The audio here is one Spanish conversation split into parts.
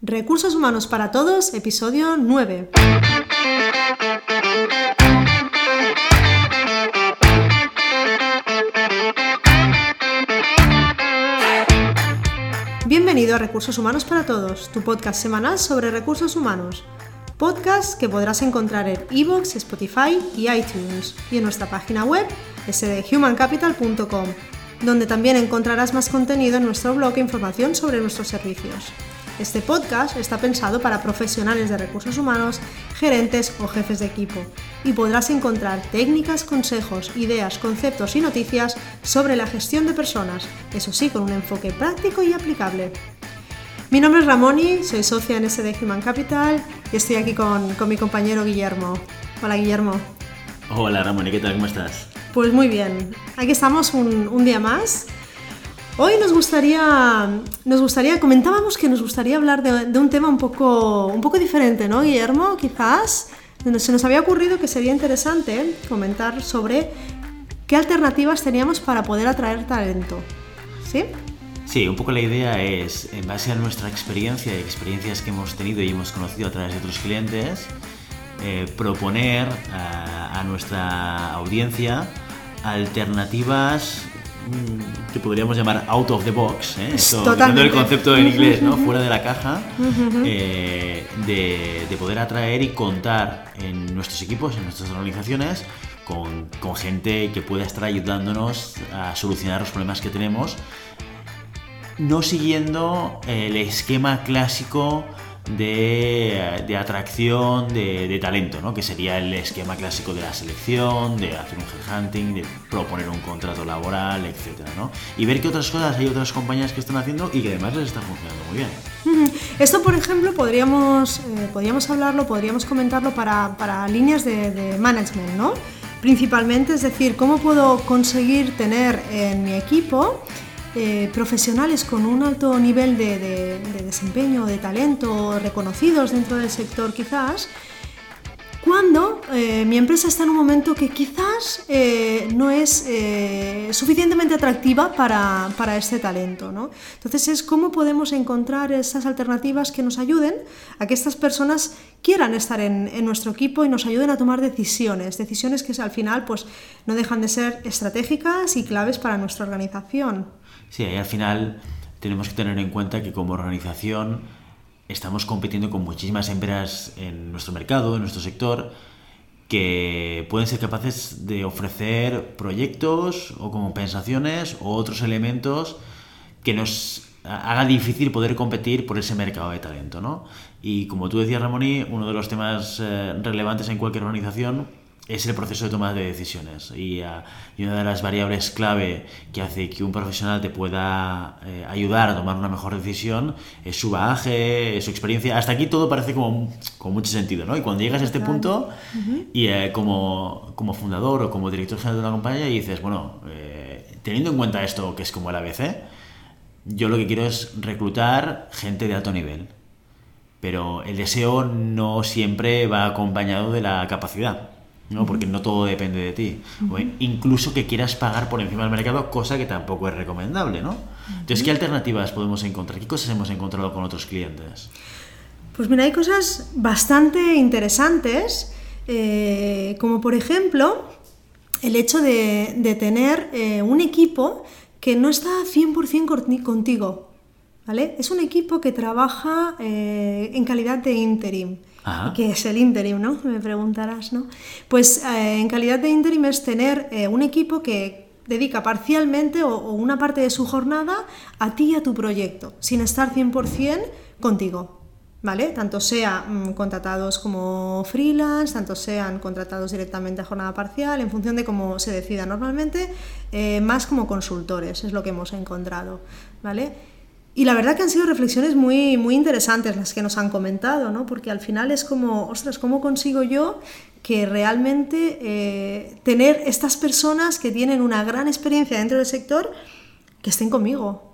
Recursos Humanos para Todos, episodio 9. Bienvenido a Recursos Humanos para Todos, tu podcast semanal sobre recursos humanos. Podcast que podrás encontrar en iVoox, Spotify y iTunes y en nuestra página web sdhumancapital.com, donde también encontrarás más contenido en nuestro blog e información sobre nuestros servicios. Este podcast está pensado para profesionales de recursos humanos, gerentes o jefes de equipo y podrás encontrar técnicas, consejos, ideas, conceptos y noticias sobre la gestión de personas, eso sí, con un enfoque práctico y aplicable. Mi nombre es Ramoni, soy socia en SD Human Capital y estoy aquí con, mi compañero Guillermo. Hola Guillermo. Hola Ramoni, ¿qué tal? ¿Cómo estás? Pues muy bien, aquí estamos un día más Hoy nos gustaría, nos gustaría, comentábamos que nos gustaría hablar de, un tema un poco, un poco diferente, ¿no, Guillermo? Quizás se nos había ocurrido que sería interesante comentar sobre qué alternativas teníamos para poder atraer talento. ¿Sí? Sí, un poco la idea es, en base a nuestra experiencia y experiencias que hemos tenido y hemos conocido a través de otros clientes, eh, proponer a, a nuestra audiencia alternativas que podríamos llamar out of the box, ¿eh? el concepto en inglés, ¿no? fuera de la caja, eh, de, poder atraer y contar en nuestros equipos, en nuestras organizaciones, con, con gente que pueda estar ayudándonos a solucionar los problemas que tenemos, no siguiendo el esquema clásico de, atracción de, talento, ¿no? que sería el esquema clásico de la selección, de hacer un headhunting, de proponer un contrato laboral, etc. ¿no? Y ver que otras cosas hay otras compañías que están haciendo y que además les está funcionando muy bien. Esto, por ejemplo, podríamos, eh, podríamos hablarlo, podríamos comentarlo para, para líneas de, de management, ¿no? Principalmente, es decir, cómo puedo conseguir tener en mi equipo eh, profesionales con un alto nivel de, desempeño, de talento, reconocidos dentro del sector quizás, cuando eh, mi empresa está en un momento que quizás eh, no es suficientemente atractiva para, este talento. ¿no? Entonces es cómo podemos encontrar esas alternativas que nos ayuden a que estas personas quieran estar en, nuestro equipo y nos ayuden a tomar decisiones, decisiones que al final pues, no dejan de ser estratégicas y claves para nuestra organización. Sí, ahí al final tenemos que tener en cuenta que como organización estamos compitiendo con muchísimas empresas en nuestro mercado, en nuestro sector, que pueden ser capaces de ofrecer proyectos o compensaciones o otros elementos que nos haga difícil poder competir por ese mercado de talento. ¿no? Y como tú decías, Ramoni, uno de los temas eh, relevantes en cualquier organización es el proceso de toma de decisiones y, ah, y, una de las variables clave que hace que un profesional te pueda eh, ayudar a tomar una mejor decisión es su bagaje, su experiencia. Hasta aquí todo parece como con mucho sentido, ¿no? Y cuando llegas a este punto y eh, como, como, fundador o como director general de una compañía y dices, bueno, eh, teniendo en cuenta esto que es como el ABC, yo lo que quiero es reclutar gente de alto nivel. Pero el deseo no siempre va acompañado de la capacidad. ¿no? Porque no todo depende de ti. o incluso que quieras pagar por encima del mercado, cosa que tampoco es recomendable, ¿no? Entonces, ¿qué alternativas podemos encontrar? ¿Qué cosas hemos encontrado con otros clientes? Pues mira, hay cosas bastante interesantes, eh, como por ejemplo el hecho de, tener eh, un equipo que no está 100% contigo, ¿vale? Es un equipo que trabaja eh, en calidad de interim que es el interim, ¿no? Me preguntarás, ¿no? Pues eh, en calidad de interim es tener eh, un equipo que dedica parcialmente o, una parte de su jornada a ti y a tu proyecto, sin estar 100% contigo. ¿Vale? Tanto sean mm, contratados como freelance, tanto sean contratados directamente a jornada parcial, en función de cómo se decida normalmente, eh, más como consultores, es lo que hemos encontrado, ¿vale? Y la verdad que han sido reflexiones muy, muy interesantes las que nos han comentado, ¿no? porque al final es como, ostras, ¿cómo consigo yo que realmente eh, tener estas personas que tienen una gran experiencia dentro del sector que estén conmigo?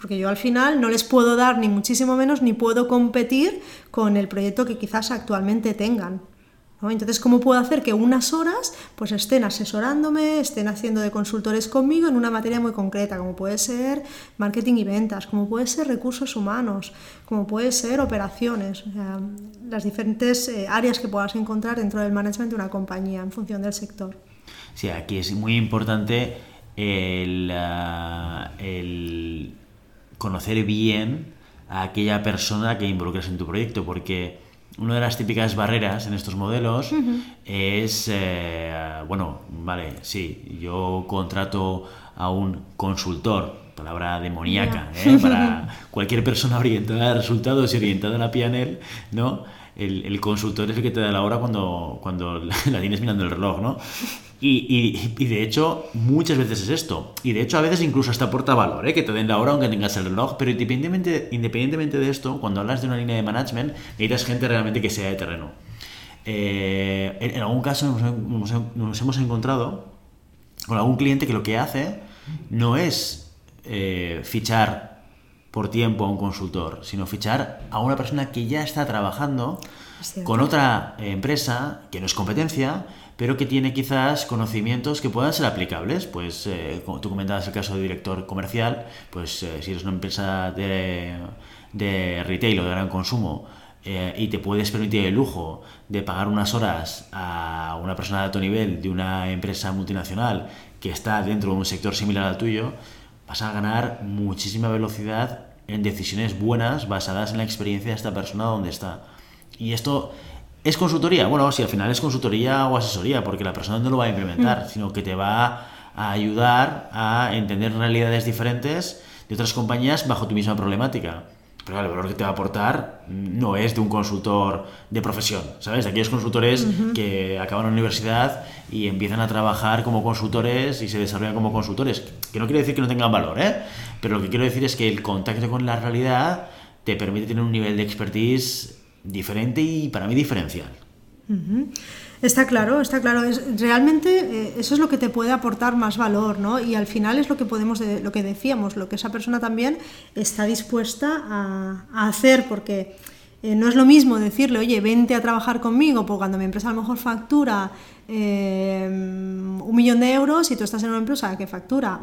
Porque yo al final no les puedo dar ni muchísimo menos ni puedo competir con el proyecto que quizás actualmente tengan. Entonces, ¿cómo puedo hacer que unas horas pues estén asesorándome, estén haciendo de consultores conmigo en una materia muy concreta, como puede ser marketing y ventas, como puede ser recursos humanos, como puede ser operaciones, las diferentes eh, áreas que puedas encontrar dentro del management de una compañía en función del sector. Sí, aquí es muy importante el, ah, el conocer bien a aquella persona que involucras en tu proyecto, porque una de las típicas barreras en estos modelos es, eh, bueno, vale, sí, yo contrato a un consultor, palabra demoníaca, ¿eh? para cualquier persona orientada a resultados y orientada a la PNL, ¿no? El, consultor es el que te da la hora cuando, cuando la tienes mirando el reloj, ¿no? Y, de hecho, muchas veces es esto. Y de hecho, a veces incluso hasta aporta valor, ¿eh? que te den la hora aunque tengas el reloj. Pero independientemente, independientemente de esto, cuando hablas de una línea de management, necesitas gente realmente que sea de terreno. Eh, en, algún caso nos, hemos encontrado con algún cliente que lo que hace no es eh, fichar por tiempo a un consultor, sino fichar a una persona que ya está trabajando con otra empresa que no es competencia pero que tiene quizás conocimientos que puedan ser aplicables. Pues eh, como tú comentabas el caso de director comercial, pues eh, si eres una empresa de, de, retail o de gran consumo eh, y te puedes permitir el lujo de pagar unas horas a una persona de alto nivel de una empresa multinacional que está dentro de un sector similar al tuyo, vas a ganar muchísima velocidad en decisiones buenas basadas en la experiencia de esta persona donde está. Y esto ¿Es consultoría? Bueno, si al final es consultoría o asesoría, porque la persona no lo va a implementar, mm. sino que te va a ayudar a entender realidades diferentes de otras compañías bajo tu misma problemática. Pero el valor que te va a aportar no es de un consultor de profesión, ¿sabes? De aquellos consultores que acaban la universidad y empiezan a trabajar como consultores y se desarrollan como consultores. Que no quiere decir que no tengan valor, ¿eh? Pero lo que quiero decir es que el contacto con la realidad te permite tener un nivel de expertise diferente y para mí diferencial. Está claro, está claro. Es, realmente eh, eso es lo que te puede aportar más valor, ¿no? Y al final es lo que podemos, lo que decíamos, lo que esa persona también está dispuesta a, hacer, porque eh, no es lo mismo decirle, oye, vente a trabajar conmigo, porque cuando mi empresa a lo mejor factura eh, un millón de euros y tú estás en una empresa que factura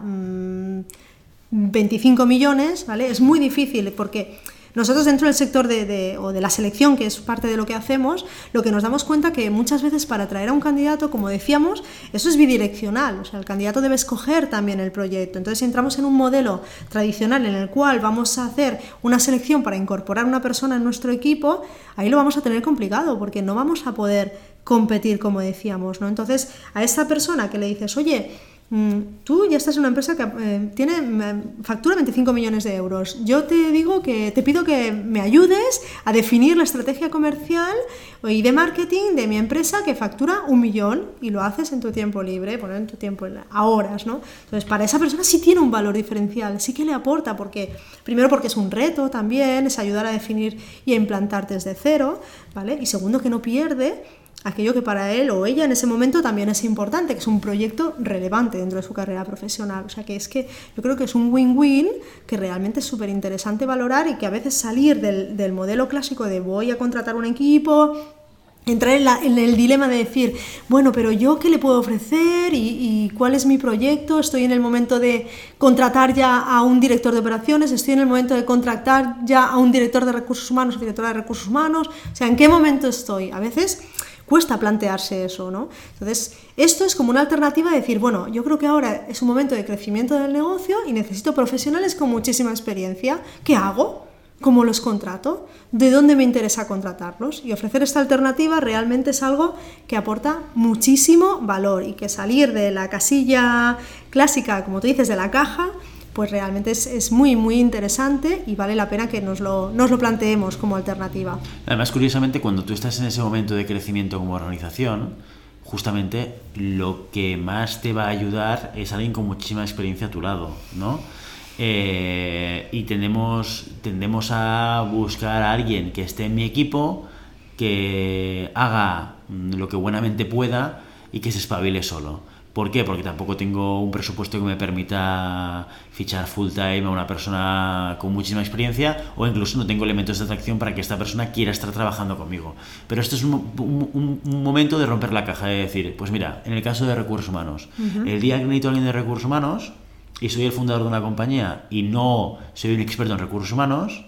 25 mm, millones, ¿vale? Es muy difícil porque nosotros dentro del sector de, o de la selección, que es parte de lo que hacemos, lo que nos damos cuenta que muchas veces para atraer a un candidato, como decíamos, eso es bidireccional, o sea, el candidato debe escoger también el proyecto. Entonces, si entramos en un modelo tradicional en el cual vamos a hacer una selección para incorporar una persona en nuestro equipo, ahí lo vamos a tener complicado porque no vamos a poder competir, como decíamos, ¿no? Entonces, a esta persona que le dices, oye, tú ya estás en una empresa que eh, tiene factura 25 millones de euros. Yo te digo que te pido que me ayudes a definir la estrategia comercial y de marketing de mi empresa que factura un millón y lo haces en tu tiempo libre, tu tiempo a horas, ¿no? Entonces, para esa persona sí tiene un valor diferencial, sí que le aporta porque primero porque es un reto también, es ayudar a definir y a implantar desde cero, ¿vale? Y segundo que no pierde aquello que para él o ella en ese momento también es importante, que es un proyecto relevante dentro de su carrera profesional. O sea que es que yo creo que es un win-win que realmente es súper interesante valorar y que a veces salir del, modelo clásico de voy a contratar un equipo, entrar en, el dilema de decir, bueno, pero yo qué le puedo ofrecer ¿Y, cuál es mi proyecto, estoy en el momento de contratar ya a un director de operaciones, estoy en el momento de contratar ya a un director de recursos humanos directora de recursos humanos, o sea, ¿en qué momento estoy? A veces cuesta plantearse eso, ¿no? Entonces, esto es como una alternativa de decir, bueno, yo creo que ahora es un momento de crecimiento del negocio y necesito profesionales con muchísima experiencia. ¿Qué hago? ¿Cómo los contrato? ¿De dónde me interesa contratarlos? Y ofrecer esta alternativa realmente es algo que aporta muchísimo valor y que salir de la casilla clásica, como tú dices, de la caja, pues realmente es, muy, muy interesante y vale la pena que nos lo, nos lo planteemos como alternativa. Además, curiosamente, cuando tú estás en ese momento de crecimiento como organización, justamente lo que más te va a ayudar es alguien con muchísima experiencia a tu lado, ¿no? Eh, y tendemos, tendemos a buscar a alguien que esté en mi equipo, que haga lo que buenamente pueda y que se espabile solo ¿Por qué? Porque tampoco tengo un presupuesto que me permita fichar full time a una persona con muchísima experiencia o incluso no tengo elementos de atracción para que esta persona quiera estar trabajando conmigo. Pero esto es un, momento de romper la caja, de decir, pues mira, en el caso de recursos humanos, el día que necesito a alguien de recursos humanos y soy el fundador de una compañía y no soy un experto en recursos humanos,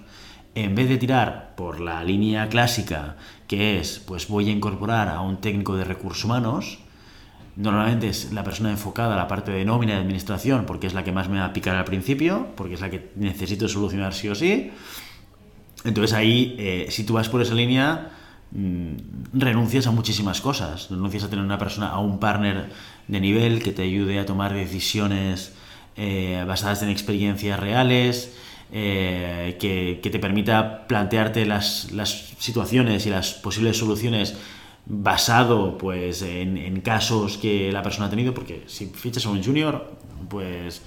en vez de tirar por la línea clásica que es, pues voy a incorporar a un técnico de recursos humanos, Normalmente es la persona enfocada a la parte de nómina de administración porque es la que más me va a picar al principio, porque es la que necesito solucionar sí o sí. Entonces ahí, eh, si tú vas por esa línea, mm, renuncias a muchísimas cosas. Renuncias a tener una persona, a un partner de nivel que te ayude a tomar decisiones eh, basadas en experiencias reales, eh, que, que, te permita plantearte las, las situaciones y las posibles soluciones basado pues en, casos que la persona ha tenido, porque si fichas a un junior, pues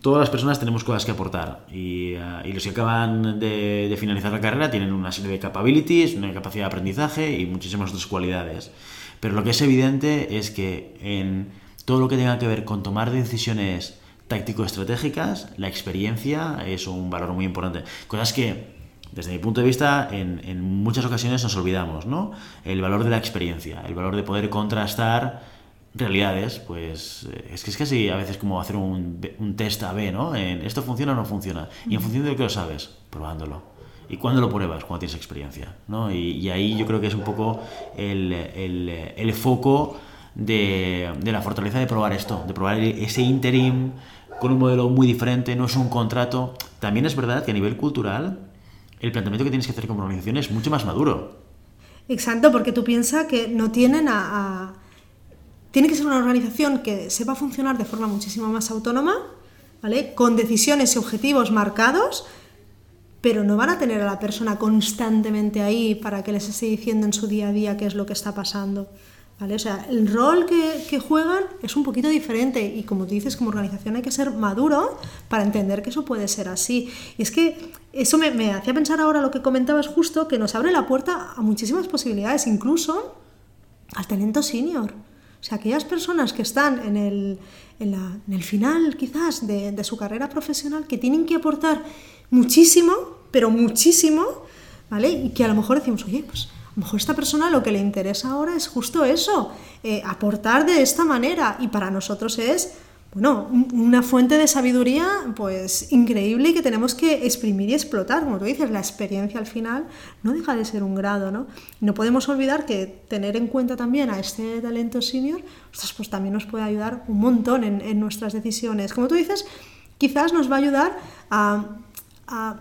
todas las personas tenemos cosas que aportar y, eh, los que acaban de, finalizar la carrera tienen una serie de capabilities, una capacidad de aprendizaje y muchísimas otras cualidades. Pero lo que es evidente es que en todo lo que tenga que ver con tomar decisiones táctico-estratégicas, la experiencia es un valor muy importante. Cosas que desde mi punto de vista, en, muchas ocasiones nos olvidamos, ¿no? El valor de la experiencia, el valor de poder contrastar realidades, pues eh, es que es casi a veces como hacer un, un test A-B, ¿no? En esto funciona o no funciona. Y en función de lo que lo sabes, probándolo. ¿Y cuándo lo pruebas? Cuando tienes experiencia, ¿no? Y, ahí yo creo que es un poco el, el, el foco de, de, la fortaleza de probar esto, de probar ese interim con un modelo muy diferente, no es un contrato. También es verdad que a nivel cultural el planteamiento que tienes que hacer como organización es mucho más maduro. Exacto, porque tú piensas que no tienen a, Tiene que ser una organización que sepa funcionar de forma muchísimo más autónoma, ¿vale? Con decisiones y objetivos marcados, pero no van a tener a la persona constantemente ahí para que les esté diciendo en su día a día qué es lo que está pasando. ¿Vale? O sea, el rol que, juegan es un poquito diferente y como tú dices, como organización hay que ser maduro para entender que eso puede ser así. Y es que eso me, me hacía pensar ahora lo que comentabas justo, que nos abre la puerta a muchísimas posibilidades, incluso al talento senior. O sea, aquellas personas que están en el, en la, en el final quizás de, de su carrera profesional, que tienen que aportar muchísimo, pero muchísimo, ¿vale? Y que a lo mejor decimos, oye, pues lo mejor esta persona lo que le interesa ahora es justo eso, eh, aportar de esta manera. Y para nosotros es, bueno, una fuente de sabiduría pues increíble y que tenemos que exprimir y explotar. Como tú dices, la experiencia al final no deja de ser un grado, ¿no? No podemos olvidar que tener en cuenta también a este talento senior, pues también nos puede ayudar un montón en, nuestras decisiones. Como tú dices, quizás nos va a ayudar a, a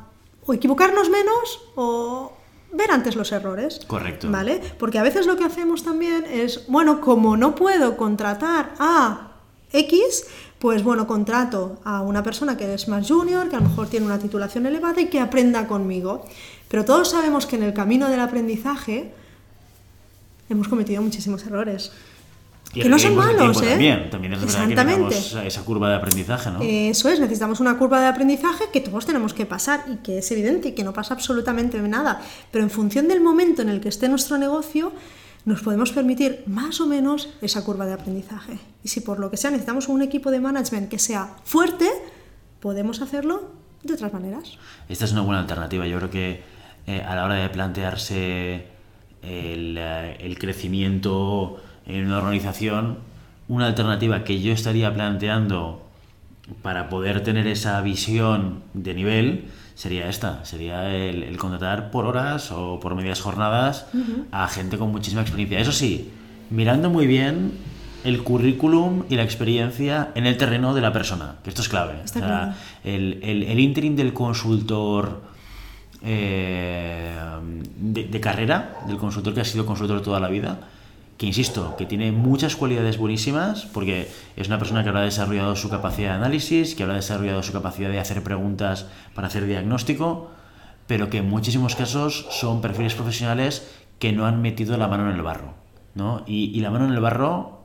o equivocarnos menos o, ver antes los errores. Correcto. ¿Vale? Porque a veces lo que hacemos también es, bueno, como no puedo contratar a X, pues bueno, contrato a una persona que es más junior, que a lo mejor tiene una titulación elevada y que aprenda conmigo. Pero todos sabemos que en el camino del aprendizaje hemos cometido muchísimos errores que no son malos, ¿eh? También, también es Exactamente. que esa curva de aprendizaje, ¿no? Eso es, necesitamos una curva de aprendizaje que todos tenemos que pasar y que es evidente y que no pasa absolutamente nada. Pero en función del momento en el que esté nuestro negocio, nos podemos permitir más o menos esa curva de aprendizaje. Y si por lo que sea necesitamos un equipo de management que sea fuerte, podemos hacerlo de otras maneras. Esta es una buena alternativa. Yo creo que eh, a la hora de plantearse el, eh, el crecimiento en una organización, una alternativa que yo estaría planteando para poder tener esa visión de nivel sería esta, sería el, contratar por horas o por medias jornadas a gente con muchísima experiencia. Eso sí, mirando muy bien el currículum y la experiencia en el terreno de la persona, que esto es clave. el, el, interim del consultor eh, de, de, carrera, del consultor que ha sido consultor toda la vida, que insisto, que tiene muchas cualidades buenísimas, porque es una persona que habrá desarrollado su capacidad de análisis, que habrá desarrollado su capacidad de hacer preguntas para hacer diagnóstico, pero que en muchísimos casos son perfiles profesionales que no han metido la mano en el barro. ¿no? Y, la mano en el barro,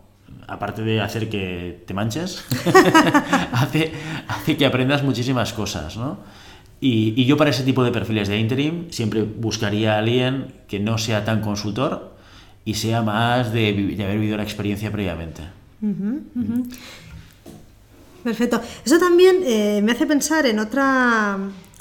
aparte de hacer que te manches, hace, hace que aprendas muchísimas cosas. ¿no? Y, y yo para ese tipo de perfiles de interim siempre buscaría a alguien que no sea tan consultor, y sea más de, haber vivido la experiencia previamente. Perfecto. Eso también eh, me hace pensar en otra,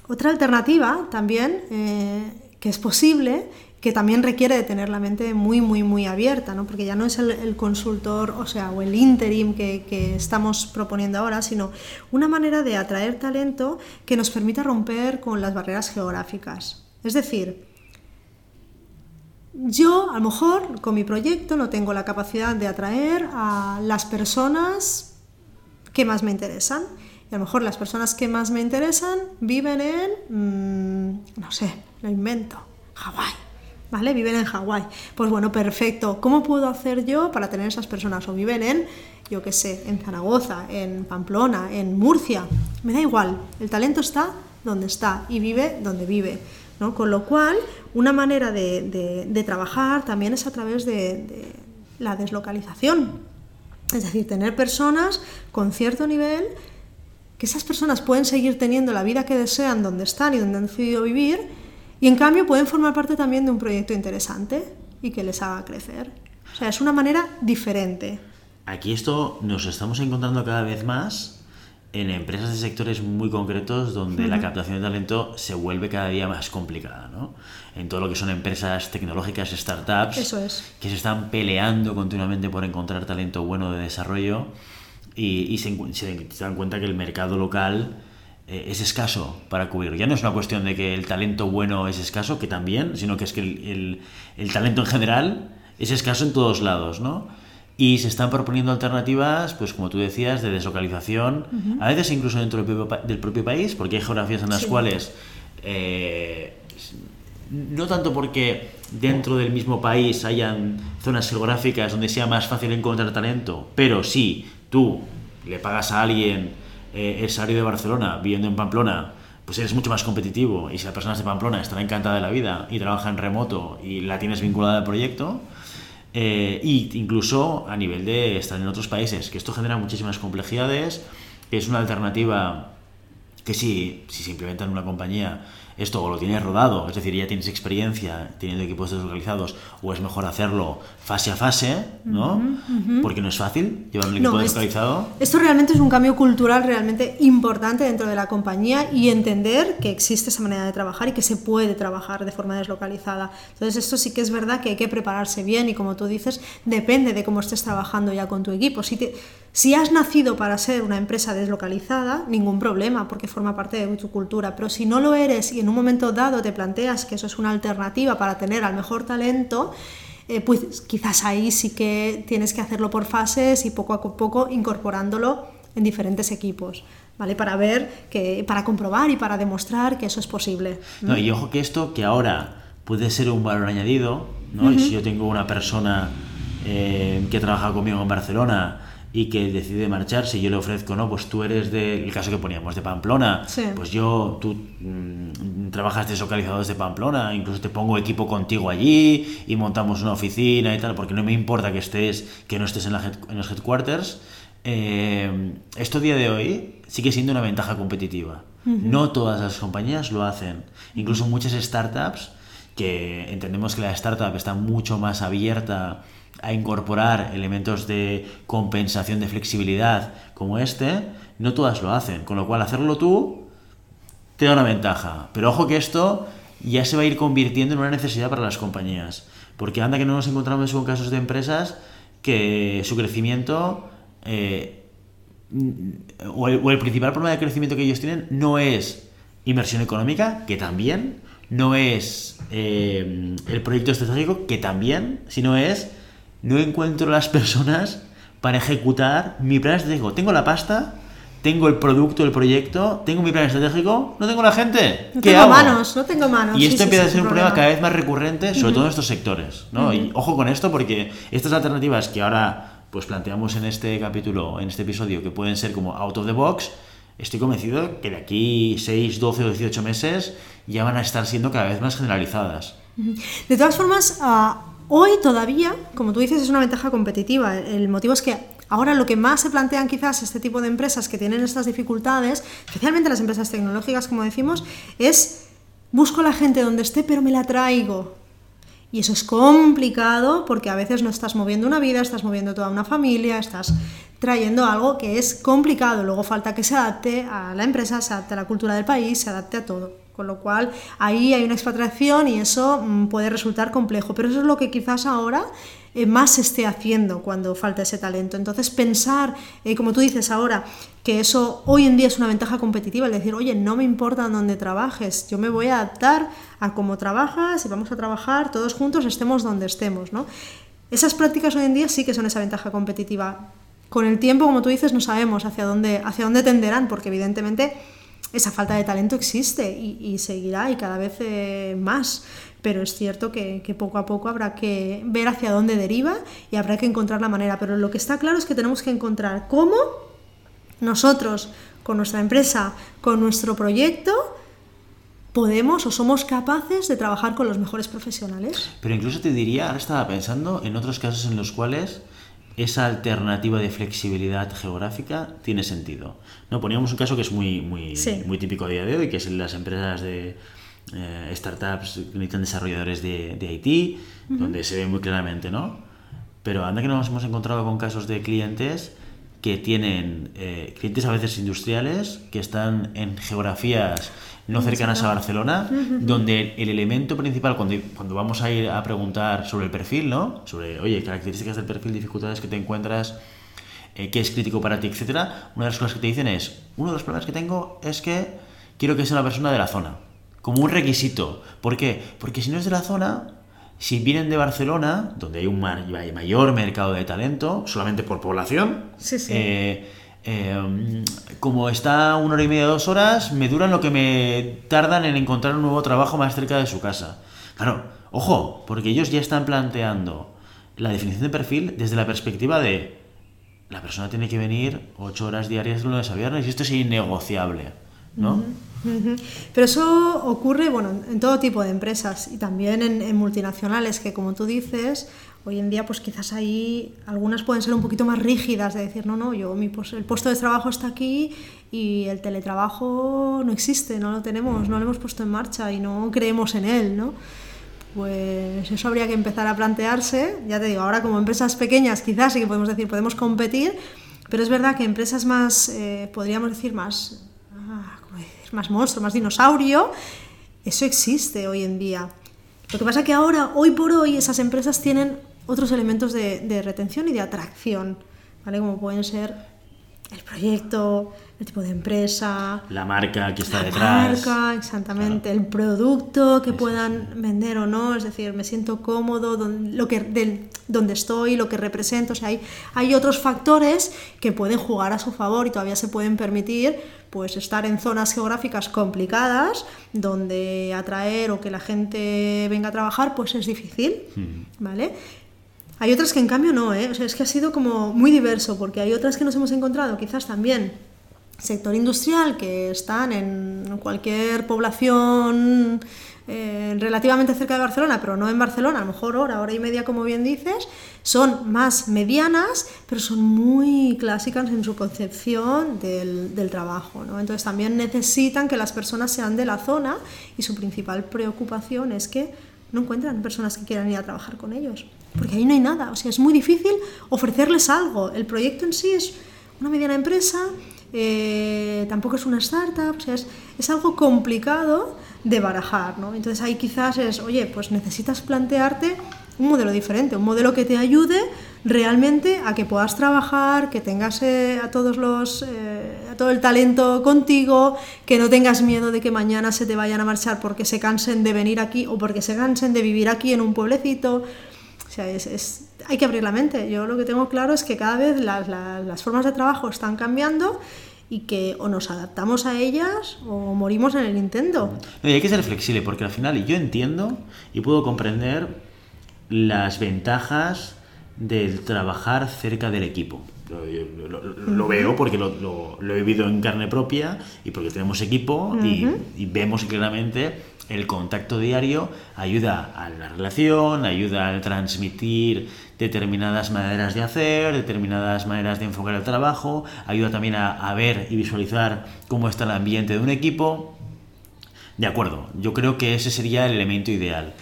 otra alternativa también, eh, que es posible, que también requiere de tener la mente muy, muy, muy abierta, ¿no? porque ya no es el, consultor, o sea, o el interim que, que, estamos proponiendo ahora, sino una manera de atraer talento que nos permita romper con las barreras geográficas. Es decir, yo a lo mejor con mi proyecto no tengo la capacidad de atraer a las personas que más me interesan. Y a lo mejor las personas que más me interesan viven en, mm, no sé, lo invento, Hawái. ¿Vale? Viven en Hawái. Pues bueno, perfecto. ¿Cómo puedo hacer yo para tener esas personas? O viven en, yo qué sé, en Zaragoza, en Pamplona, en Murcia. Me da igual. El talento está donde está y vive donde vive. ¿No? Con lo cual, una manera de, trabajar también es a través de la deslocalización. Es decir, tener personas con cierto nivel, que esas personas pueden seguir teniendo la vida que desean donde están y donde han decidido vivir, y en cambio pueden formar parte también de un proyecto interesante y que les haga crecer. O sea, es una manera diferente. Aquí esto nos estamos encontrando cada vez más en empresas de sectores muy concretos donde la captación de talento se vuelve cada día más complicada, ¿no? En todo lo que son empresas tecnológicas, startups, que se están peleando continuamente por encontrar talento bueno de desarrollo y, se, dan cuenta que el mercado local eh, es escaso para cubrir. Ya no es una cuestión de que el talento bueno es escaso, que también, sino que es que el, el talento en general es escaso en todos lados, ¿no? Y se están proponiendo alternativas, pues como tú decías, de deslocalización, a veces incluso dentro del propio, país, porque hay geografías en las cuales, eh, no tanto porque dentro del mismo país hayan zonas geográficas donde sea más fácil encontrar talento, pero si tú le pagas a alguien eh, el salario de Barcelona viviendo en Pamplona, pues eres mucho más competitivo. Y si la persona es de Pamplona estará encantada de la vida y trabaja en remoto y la tienes vinculada al proyecto, y incluso a nivel de estar en otros países, que esto genera muchísimas complejidades, es una alternativa que si, si se implementa en una compañía esto o lo tienes rodado, es decir, ya tienes experiencia teniendo equipos deslocalizados, o es mejor hacerlo fase a fase, ¿no? Porque no es fácil llevar un equipo deslocalizado. Esto, realmente es un cambio cultural realmente importante dentro de la compañía y entender que existe esa manera de trabajar y que se puede trabajar de forma deslocalizada. Entonces, esto sí que es verdad que hay que prepararse bien y como tú dices, depende de cómo estés trabajando ya con tu equipo. Si te, si has nacido para ser una empresa deslocalizada, ningún problema, porque forma parte de tu cultura, pero si no lo eres y en un momento dado te planteas que eso es una alternativa para tener al mejor talento, eh, pues quizás ahí sí que tienes que hacerlo por fases y poco a poco incorporándolo en diferentes equipos. ¿Vale? Para ver, que, para comprobar y para demostrar que eso es posible. No, y ojo que esto que ahora puede ser un valor añadido, ¿no? y si yo tengo una persona eh, que trabaja conmigo en Barcelona, y que decide marcharse y yo le ofrezco, no, pues tú eres del caso que poníamos de Pamplona, pues yo, tú mm, trabajas deslocalizado desde Pamplona, incluso te pongo equipo contigo allí y montamos una oficina y tal, porque no me importa que estés, que no estés en, en los headquarters. Eh, esto día de hoy sigue siendo una ventaja competitiva. No todas las compañías lo hacen. Incluso muchas startups, que entendemos que la startup está mucho más abierta a incorporar elementos de compensación de flexibilidad como este, no todas lo hacen. Con lo cual, hacerlo tú te da una ventaja. Pero ojo que esto ya se va a ir convirtiendo en una necesidad para las compañías. Porque anda que no nos encontramos con casos de empresas que su crecimiento eh, o, el, principal problema de crecimiento que ellos tienen no es inversión económica, que también, no es eh, el proyecto estratégico, que también, sino es no encuentro las personas para ejecutar mi plan estratégico. Tengo la pasta, tengo el producto, el proyecto, tengo mi plan estratégico, no tengo la gente. No tengo manos, no tengo manos. Y esto empieza a ser un problema. cada vez más recurrente, sobre todo en estos sectores. ¿no? Y ojo con esto porque estas alternativas que ahora pues planteamos en este capítulo, en este episodio, que pueden ser como out of the box, estoy convencido que de aquí 6, 12 o 18 meses ya van a estar siendo cada vez más generalizadas. De todas formas, uh Hoy todavía, como tú dices, es una ventaja competitiva. El motivo es que ahora lo que más se plantean quizás este tipo de empresas que tienen estas dificultades, especialmente las empresas tecnológicas, como decimos, es busco la gente donde esté, pero me la traigo. Y eso es complicado porque a veces no estás moviendo una vida, estás moviendo toda una familia, estás trayendo algo que es complicado. Luego falta que se adapte a la empresa, se adapte a la cultura del país, se adapte a todo. Con lo cual ahí hay una expatriación y eso mm, puede resultar complejo. Pero eso es lo que quizás ahora eh, más se esté haciendo cuando falta ese talento. Entonces pensar, eh, como tú dices ahora, que eso hoy en día es una ventaja competitiva, el decir, oye, no me importa dónde trabajes, yo me voy a adaptar a cómo trabajas y vamos a trabajar todos juntos, estemos donde estemos. ¿no? Esas prácticas hoy en día sí que son esa ventaja competitiva. Con el tiempo, como tú dices, no sabemos hacia dónde, hacia dónde tenderán, porque evidentemente esa falta de talento existe y, seguirá y cada vez eh, más. Pero es cierto que, poco a poco habrá que ver hacia dónde deriva y habrá que encontrar la manera. Pero lo que está claro es que tenemos que encontrar cómo nosotros, con nuestra empresa, con nuestro proyecto, podemos o somos capaces de trabajar con los mejores profesionales. Pero incluso te diría, ahora estaba pensando en otros casos en los cuales esa alternativa de flexibilidad geográfica tiene sentido. No poníamos un caso que es muy, muy, muy típico a día de hoy, que es en las empresas de eh, startups que necesitan desarrolladores de, de IT, donde se ve muy claramente, ¿no? Pero anda que nos hemos encontrado con casos de clientes que tienen eh, clientes a veces industriales que están en geografías no cercanas a Barcelona, donde el elemento principal, cuando, cuando vamos a ir a preguntar sobre el perfil, ¿no? Sobre, oye, características del perfil, dificultades que te encuentras, eh, qué es crítico para ti, etcétera, una de las cosas que te dicen es, uno de los problemas que tengo es que quiero que sea una persona de la zona, como un requisito. ¿Por qué? Porque si no es de la zona, si vienen de Barcelona, donde hay un mayor mercado de talento, solamente por población, eh, eh, como está una hora y media, dos horas, me duran lo que me tardan en encontrar un nuevo trabajo más cerca de su casa. Claro, ojo, porque ellos ya están planteando la definición de perfil desde la perspectiva de la persona tiene que venir ocho horas diarias de lunes a viernes y esto es innegociable, ¿no? Pero eso ocurre bueno, en todo tipo de empresas y también en, multinacionales, que como tú dices, hoy en día pues quizás ahí algunas pueden ser un poquito más rígidas de decir, no, no, yo mi el puesto de trabajo está aquí y el teletrabajo no existe, no lo tenemos, no lo hemos puesto en marcha y no creemos en él, ¿no? Pues eso habría que empezar a plantearse, ya te digo, ahora como empresas pequeñas quizás sí que podemos decir, podemos competir, pero es verdad que empresas más, eh, podríamos decir, más más monstruo, más dinosaurio, eso existe hoy en día. Lo que pasa que ahora, hoy por hoy, esas empresas tienen otros elementos de, retención y de atracción, ¿vale? Como pueden ser el proyecto, el tipo de empresa, la marca que está la detrás. marca, exactamente, el producto que puedan vender o no, es decir, me siento cómodo donde, lo que, del, donde estoy, lo que represento, o sea, hay, hay otros factores que pueden jugar a su favor y todavía se pueden permitir pues estar en zonas geográficas complicadas donde atraer o que la gente venga a trabajar pues es difícil, mm. ¿vale? Hay otras que en cambio no, ¿eh? O sea, es que ha sido como muy diverso porque hay otras que nos hemos encontrado quizás también sector industrial que están en cualquier población eh, relativamente cerca de Barcelona, pero no en Barcelona, a lo mejor hora, hora y media, como bien dices, son más medianas, pero son muy clásicas en su concepción del, del trabajo. ¿no? Entonces también necesitan que las personas sean de la zona y su principal preocupación es que no encuentran personas que quieran ir a trabajar con ellos, porque ahí no hay nada, o sea, es muy difícil ofrecerles algo. El proyecto en sí es una mediana empresa, eh, tampoco es una startup, o sea, es, es, algo complicado de barajar, ¿no? Entonces ahí quizás es, oye, pues necesitas plantearte un modelo diferente, un modelo que te ayude realmente a que puedas trabajar, que tengas eh, a todos los eh, todo el talento contigo, que no tengas miedo de que mañana se te vayan a marchar porque se cansen de venir aquí o porque se cansen de vivir aquí en un pueblecito. O sea, es, hay que abrir la mente. Yo lo que tengo claro es que cada vez las, las, formas de trabajo están cambiando y que o nos adaptamos a ellas o morimos en el intento. y hay que ser flexible porque al final yo entiendo y puedo comprender las ventajas del trabajar cerca del equipo. Lo, veo porque lo, he vivido en carne propia y porque tenemos equipo y, y, vemos claramente el contacto diario ayuda a la relación, ayuda a transmitir determinadas maneras de hacer, determinadas maneras de enfocar el trabajo, ayuda también a, ver y visualizar cómo está el ambiente de un equipo. De acuerdo, yo creo que ese sería el elemento ideal.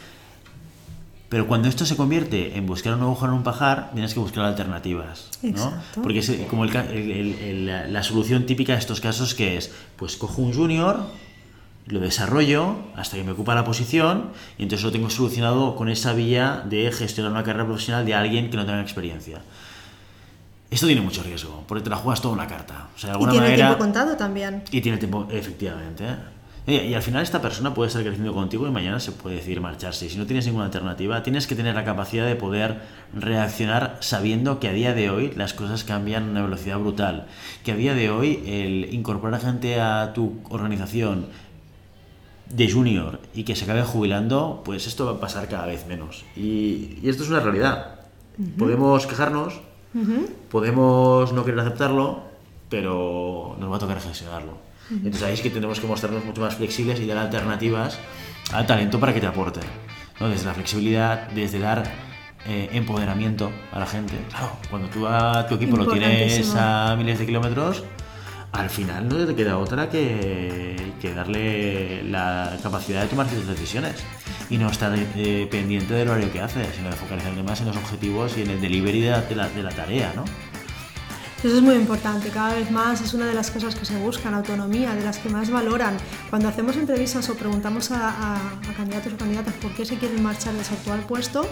Pero cuando esto se convierte en buscar un agujero en un pajar, tienes que buscar alternativas, ¿no? Porque es como el el- el- la- la solución típica de estos casos que es, pues cojo un junior, lo desarrollo hasta que me ocupa la posición y entonces lo tengo solucionado con esa vía de gestionar una carrera profesional de alguien que no tenga experiencia. Esto tiene mucho riesgo, porque te la juegas toda una carta. O sea, de Y alguna tiene manera... tiempo contado también. Y tiene tiempo, efectivamente. Y, y al final esta persona puede estar creciendo contigo y mañana se puede decidir marcharse. Y si no tienes ninguna alternativa, tienes que tener la capacidad de poder reaccionar sabiendo que a día de hoy las cosas cambian a una velocidad brutal. Que a día de hoy el incorporar gente a tu organización de junior y que se acabe jubilando, pues esto va a pasar cada vez menos. Y, y esto es una realidad. Podemos quejarnos, podemos no querer aceptarlo, pero nos va a tocar gestionarlo. Entonces ahí es que tenemos que mostrarnos mucho más flexibles y dar alternativas al talento para que te aporte. ¿no? Desde la flexibilidad, desde dar eh, empoderamiento a la gente. Claro, cuando tú a tu equipo lo tienes a miles de kilómetros, al final no te queda otra que, que darle la capacidad de tomar ciertas decisiones y no estar eh, pendiente del horario que hace, sino de focalizarte más en los objetivos y en el delivery de la, de la- de la tarea, ¿no? Eso es muy importante, cada vez más es una de las cosas que se buscan, autonomía, de las que más valoran. Cuando hacemos entrevistas o preguntamos a, a- a candidatos o candidatas por qué se quieren marchar de su actual puesto,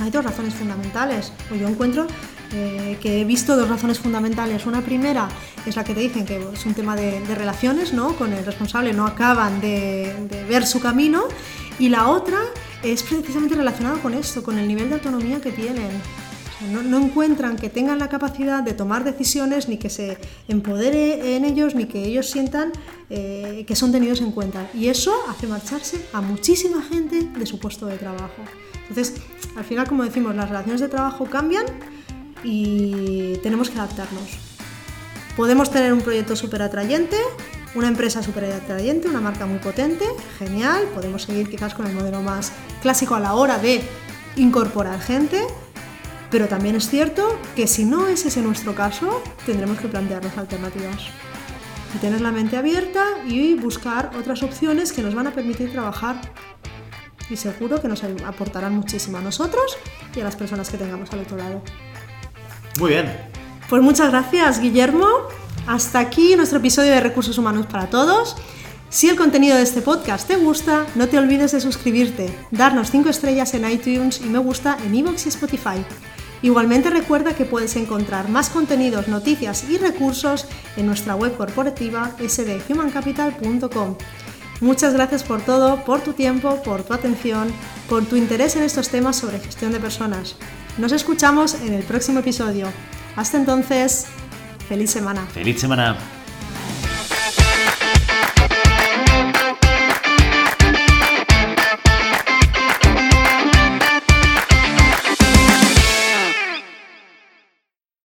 hay dos razones fundamentales. O yo encuentro eh, que he visto dos razones fundamentales. Una primera es la que te dicen que es un tema de, de relaciones, ¿no? Con el responsable no acaban de, de ver su camino. Y la otra es precisamente relacionada con esto, con el nivel de autonomía que tienen. No encuentran que tengan la capacidad de tomar decisiones, ni que se empodere en ellos, ni que ellos sientan eh, que son tenidos en cuenta. Y eso hace marcharse a muchísima gente de su puesto de trabajo. Entonces, al final, como decimos, las relaciones de trabajo cambian y tenemos que adaptarnos. Podemos tener un proyecto súper atrayente, una empresa súper atrayente, una marca muy potente, genial, podemos seguir quizás con el modelo más clásico a la hora de incorporar gente, pero también es cierto que si no es ese nuestro caso, tendremos que plantearnos alternativas. Y tener la mente abierta y buscar otras opciones que nos van a permitir trabajar y seguro que nos aportarán muchísimo a nosotros y a las personas que tengamos al otro lado. Muy bien. Pues muchas gracias, Guillermo. Hasta aquí nuestro episodio de Recursos Humanos para Todos. Si el contenido de este podcast te gusta, no te olvides de suscribirte, darnos 5 estrellas en iTunes y me gusta en iVoox y Spotify. Igualmente recuerda que puedes encontrar más contenidos, noticias y recursos en nuestra web corporativa sdhumancapital.com. Muchas gracias por todo, por tu tiempo, por tu atención, por tu interés en estos temas sobre gestión de personas. Nos escuchamos en el próximo episodio. Hasta entonces, feliz semana. Feliz semana.